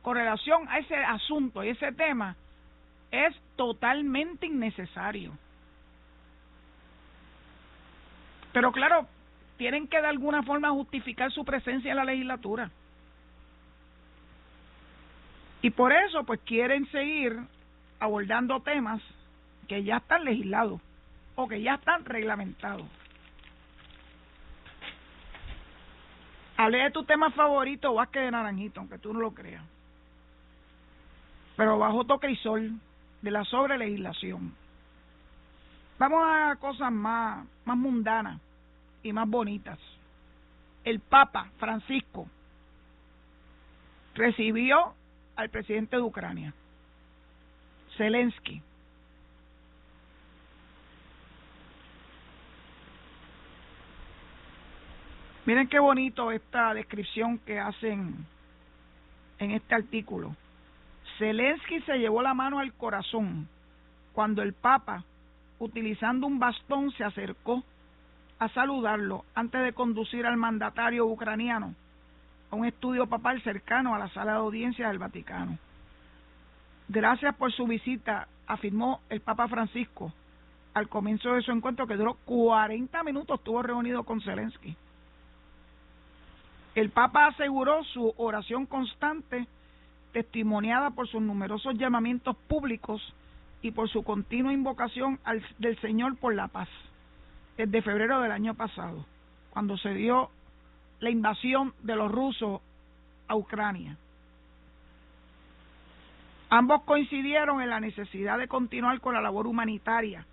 con relación a ese asunto y ese tema es totalmente innecesario. Pero claro, tienen que de alguna forma justificar su presencia en la legislatura. Y por eso pues quieren seguir abordando temas que ya están legislados o que ya están reglamentados. Hablé de tu tema favorito, Vázquez de Naranjito, aunque tú no lo creas. Pero bajo tocrisol de la sobrelegislación. Vamos a cosas más, más mundanas y más bonitas. El Papa Francisco recibió al presidente de Ucrania, Zelensky. Miren qué bonito esta descripción que hacen en este artículo. Zelensky se llevó la mano al corazón cuando el Papa, utilizando un bastón, se acercó a saludarlo antes de conducir al mandatario ucraniano a un estudio papal cercano a la sala de audiencia del Vaticano. Gracias por su visita, afirmó el Papa Francisco al comienzo de su encuentro que duró 40 minutos, estuvo reunido con Zelensky. El Papa aseguró su oración constante, testimoniada por sus numerosos llamamientos públicos y por su continua invocación al, del Señor por la paz, desde febrero del año pasado, cuando se dio la invasión de los rusos a Ucrania. Ambos coincidieron en la necesidad de continuar con la labor humanitaria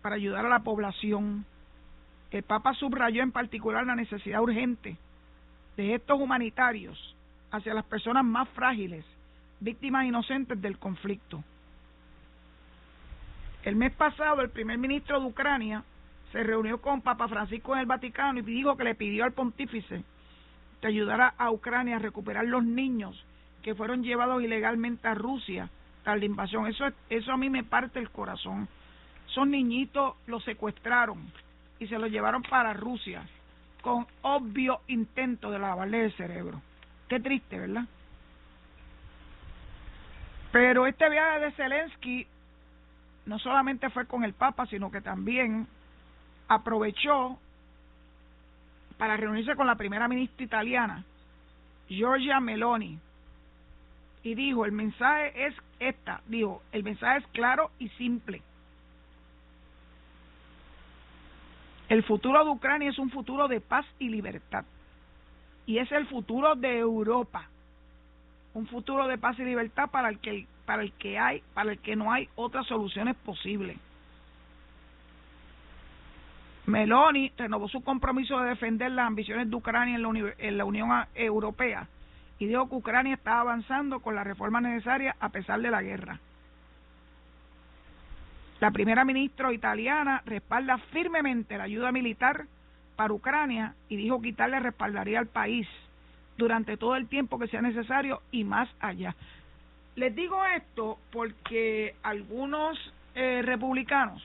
para ayudar a la población. El Papa subrayó en particular la necesidad urgente de gestos humanitarios hacia las personas más frágiles, víctimas inocentes del conflicto. El mes pasado, el primer ministro de Ucrania se reunió con Papa Francisco en el Vaticano y dijo que le pidió al pontífice que ayudara a Ucrania a recuperar los niños que fueron llevados ilegalmente a Rusia tras la invasión. Eso, eso a mí me parte el corazón. Son niñitos los secuestraron y se los llevaron para Rusia con obvio intento de lavarle el cerebro. Qué triste, ¿verdad? Pero este viaje de Zelensky no solamente fue con el Papa, sino que también aprovechó para reunirse con la primera ministra italiana, Giorgia Meloni, y dijo, el mensaje es esta, dijo, el mensaje es claro y simple. El futuro de Ucrania es un futuro de paz y libertad. Y es el futuro de Europa. Un futuro de paz y libertad para el que para el que hay, para el que no hay otras soluciones posibles. Meloni renovó su compromiso de defender las ambiciones de Ucrania en la, en la Unión Europea y dijo que Ucrania está avanzando con las reformas necesarias a pesar de la guerra. La primera ministra italiana respalda firmemente la ayuda militar para Ucrania y dijo que Italia respaldaría al país durante todo el tiempo que sea necesario y más allá. Les digo esto porque algunos eh, republicanos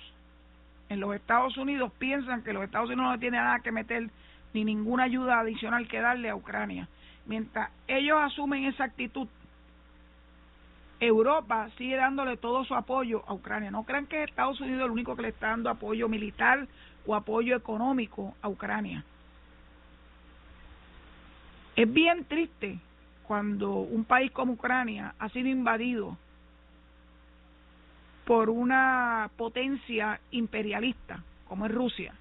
en los Estados Unidos piensan que los Estados Unidos no tienen nada que meter ni ninguna ayuda adicional que darle a Ucrania. Mientras ellos asumen esa actitud, Europa sigue dándole todo su apoyo a Ucrania. No crean que Estados Unidos es el único que le está dando apoyo militar o apoyo económico a Ucrania. Es bien triste cuando un país como Ucrania ha sido invadido por una potencia imperialista como es Rusia,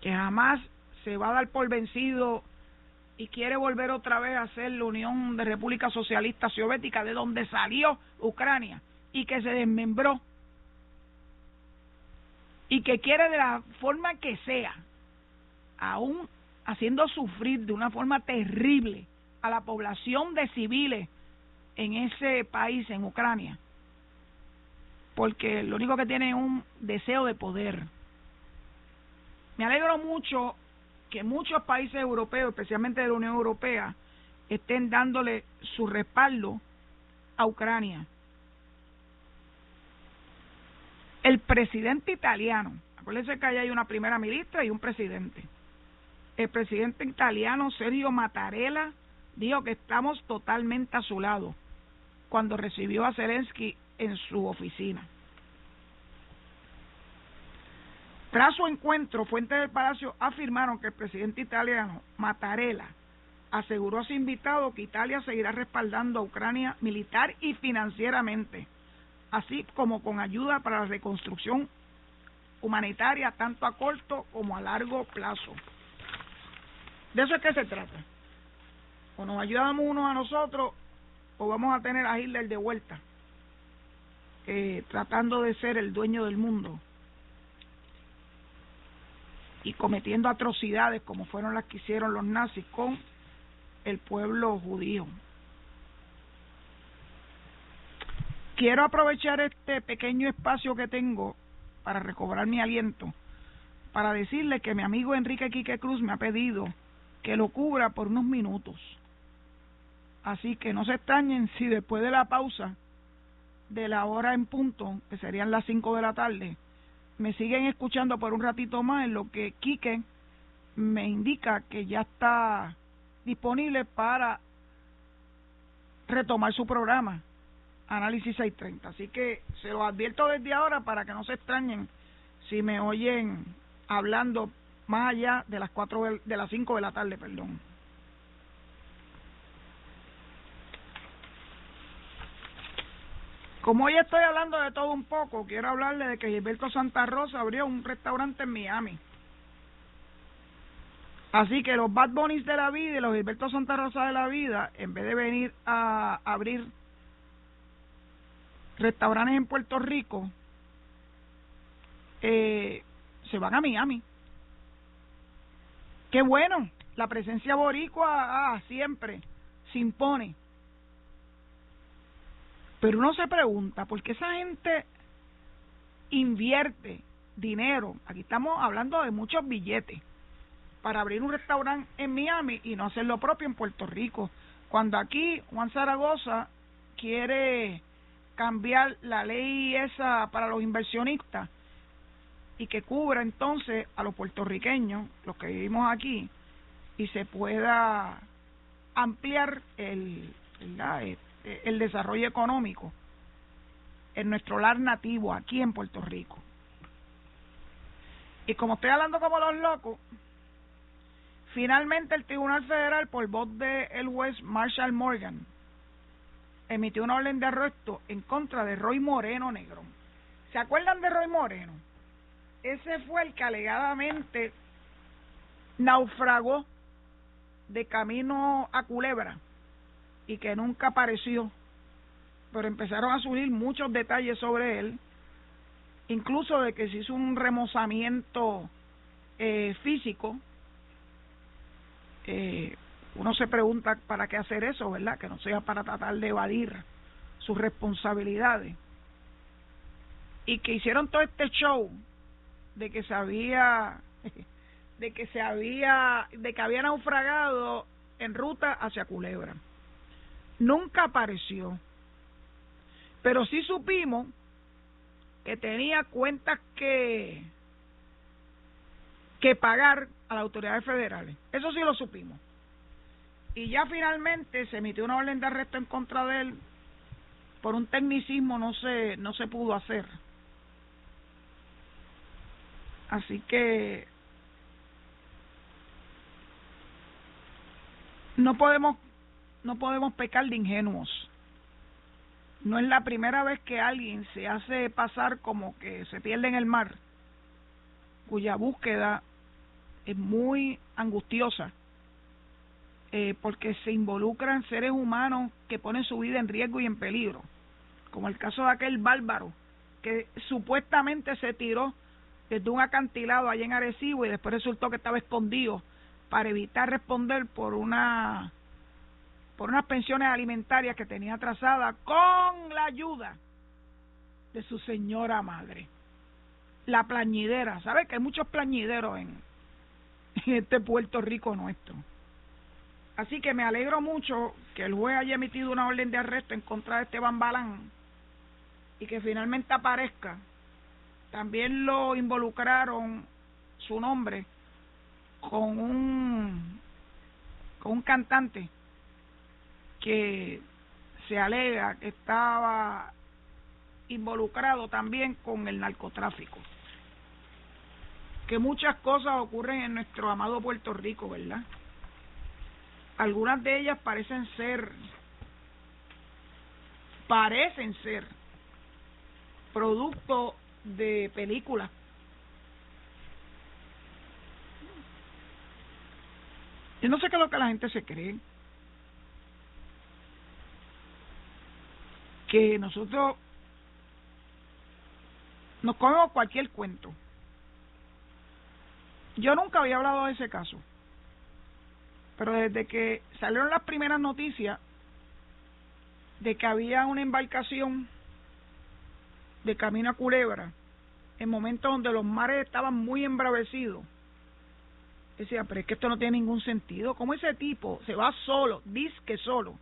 que jamás se va a dar por vencido y quiere volver otra vez a ser la Unión de República Socialista Soviética, de donde salió Ucrania y que se desmembró y que quiere de la forma que sea, aún haciendo sufrir de una forma terrible a la población de civiles en ese país, en Ucrania, porque lo único que tiene es un deseo de poder. Me alegro mucho que muchos países europeos, especialmente de la Unión Europea, estén dándole su respaldo a Ucrania. El presidente italiano, acuérdense que ahí hay una primera ministra y un presidente. El presidente italiano Sergio Mattarella dijo que estamos totalmente a su lado cuando recibió a Zelensky en su oficina. Tras su encuentro, fuentes del palacio afirmaron que el presidente italiano Mattarella aseguró a su invitado que Italia seguirá respaldando a Ucrania militar y financieramente, así como con ayuda para la reconstrucción humanitaria tanto a corto como a largo plazo. De eso es que se trata. O nos ayudamos unos a nosotros o vamos a tener a Hitler de vuelta, eh, tratando de ser el dueño del mundo y cometiendo atrocidades como fueron las que hicieron los nazis con el pueblo judío. Quiero aprovechar este pequeño espacio que tengo para recobrar mi aliento, para decirle que mi amigo Enrique Quique Cruz me ha pedido que lo cubra por unos minutos. Así que no se extrañen si después de la pausa de la hora en punto, que serían las 5 de la tarde, me siguen escuchando por un ratito más en lo que Quique me indica que ya está disponible para retomar su programa, Análisis 630. Así que se lo advierto desde ahora para que no se extrañen si me oyen hablando más allá de las cuatro de las 5 de la tarde, perdón. Como hoy estoy hablando de todo un poco, quiero hablarle de que Gilberto Santa Rosa abrió un restaurante en Miami. Así que los Bad Bunnies de la vida y los Gilberto Santa Rosa de la vida, en vez de venir a abrir restaurantes en Puerto Rico, eh, se van a Miami. Qué bueno, la presencia boricua ah, siempre se impone. Pero uno se pregunta, ¿por qué esa gente invierte dinero? Aquí estamos hablando de muchos billetes para abrir un restaurante en Miami y no hacer lo propio en Puerto Rico. Cuando aquí Juan Zaragoza quiere cambiar la ley esa para los inversionistas y que cubra entonces a los puertorriqueños, los que vivimos aquí, y se pueda ampliar el, el desarrollo económico en nuestro lar nativo aquí en Puerto Rico. Y como estoy hablando como los locos, Finalmente, el Tribunal Federal, por voz de el juez Marshall Morgan, emitió una orden de arresto en contra de Roy Moreno Negrón. ¿Se acuerdan de Roy Moreno? Ese fue el que alegadamente naufragó de camino a Culebra y que nunca apareció. Pero empezaron a surgir muchos detalles sobre él, incluso de que se hizo un remozamiento eh, físico eh, uno se pregunta para qué hacer eso, ¿verdad? Que no sea para tratar de evadir sus responsabilidades. Y que hicieron todo este show de que se había *laughs* de que se había de que había naufragado en ruta hacia Culebra. Nunca apareció. Pero sí supimos que tenía cuentas que que pagar a las autoridades federales. Eso sí lo supimos. Y ya finalmente se emitió una orden de arresto en contra de él por un tecnicismo no se no se pudo hacer. Así que no podemos no podemos pecar de ingenuos. No es la primera vez que alguien se hace pasar como que se pierde en el mar, cuya búsqueda es muy angustiosa eh, porque se involucran seres humanos que ponen su vida en riesgo y en peligro, como el caso de aquel bárbaro que supuestamente se tiró desde un acantilado allá en Arecibo y después resultó que estaba escondido para evitar responder por una por unas pensiones alimentarias que tenía atrasadas con la ayuda de su señora madre. La plañidera, ¿sabe que hay muchos plañideros en, en este Puerto Rico nuestro? Así que me alegro mucho que el juez haya emitido una orden de arresto en contra de Esteban Balán y que finalmente aparezca. También lo involucraron su nombre con un con un cantante que se alega que estaba involucrado también con el narcotráfico. Que muchas cosas ocurren en nuestro amado Puerto Rico, ¿verdad? Algunas de ellas parecen ser, parecen ser producto de películas. Yo no sé qué es lo que la gente se cree. Que nosotros nos comemos cualquier cuento. Yo nunca había hablado de ese caso. Pero desde que salieron las primeras noticias de que había una embarcación de camino a Culebra, en momentos donde los mares estaban muy embravecidos, decía, pero es que esto no tiene ningún sentido. ¿Cómo ese tipo se va solo, dice solo,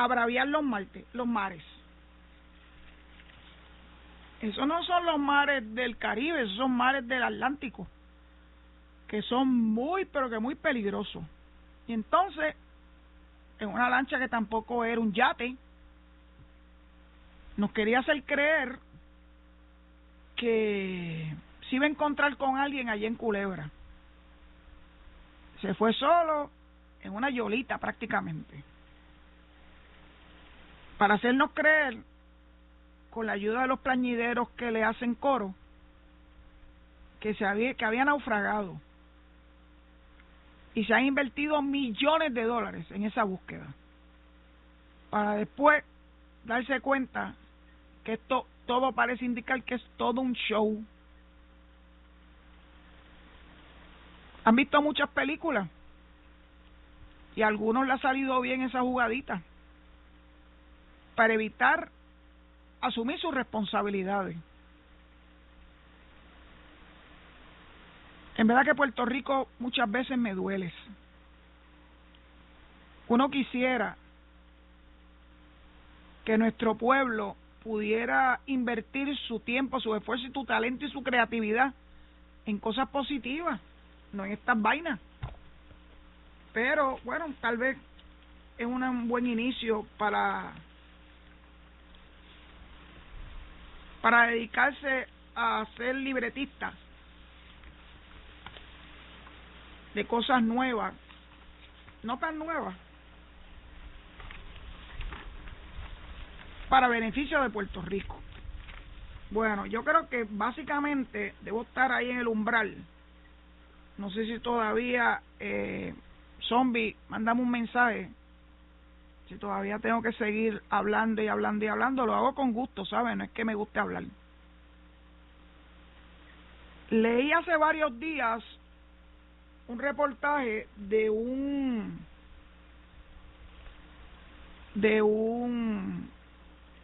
a braviar los, los mares? Esos no son los mares del Caribe, esos son mares del Atlántico, que son muy, pero que muy peligrosos. Y entonces, en una lancha que tampoco era un yate, nos quería hacer creer que se iba a encontrar con alguien allí en Culebra. Se fue solo, en una yolita prácticamente, para hacernos creer con la ayuda de los plañideros que le hacen coro, que, se había, que había naufragado. Y se han invertido millones de dólares en esa búsqueda. Para después darse cuenta que esto todo parece indicar que es todo un show. Han visto muchas películas y a algunos le ha salido bien esa jugadita para evitar asumir sus responsabilidades. En verdad que Puerto Rico muchas veces me duele. Uno quisiera que nuestro pueblo pudiera invertir su tiempo, su esfuerzo y su talento y su creatividad en cosas positivas, no en estas vainas. Pero bueno, tal vez es un buen inicio para para dedicarse a ser libretista de cosas nuevas, no tan nuevas, para beneficio de Puerto Rico. Bueno, yo creo que básicamente debo estar ahí en el umbral. No sé si todavía, eh, zombie, mandame un mensaje si todavía tengo que seguir hablando y hablando y hablando, lo hago con gusto, ¿saben? No es que me guste hablar. Leí hace varios días un reportaje de un de un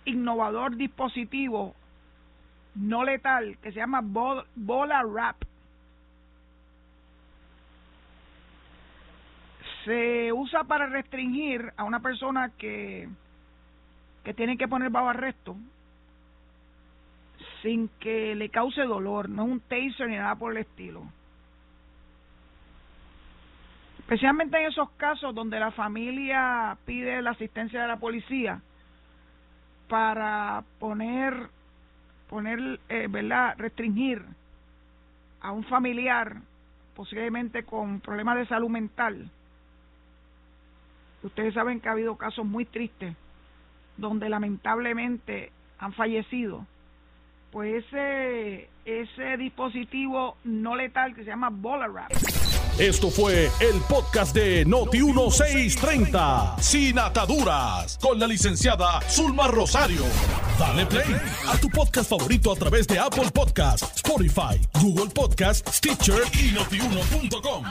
innovador dispositivo no letal que se llama Bola Wrap se usa para restringir a una persona que, que tiene que poner bajo arresto sin que le cause dolor, no es un taser ni nada por el estilo. Especialmente en esos casos donde la familia pide la asistencia de la policía para poner, poner, eh, ¿verdad?, restringir a un familiar posiblemente con problemas de salud mental Ustedes saben que ha habido casos muy tristes donde lamentablemente han fallecido. Pues ese, ese dispositivo no letal que se llama Bolarap. Esto fue el podcast de Noti1630, sin ataduras, con la licenciada Zulma Rosario. Dale play a tu podcast favorito a través de Apple Podcasts, Spotify, Google Podcasts, Stitcher y notiuno.com.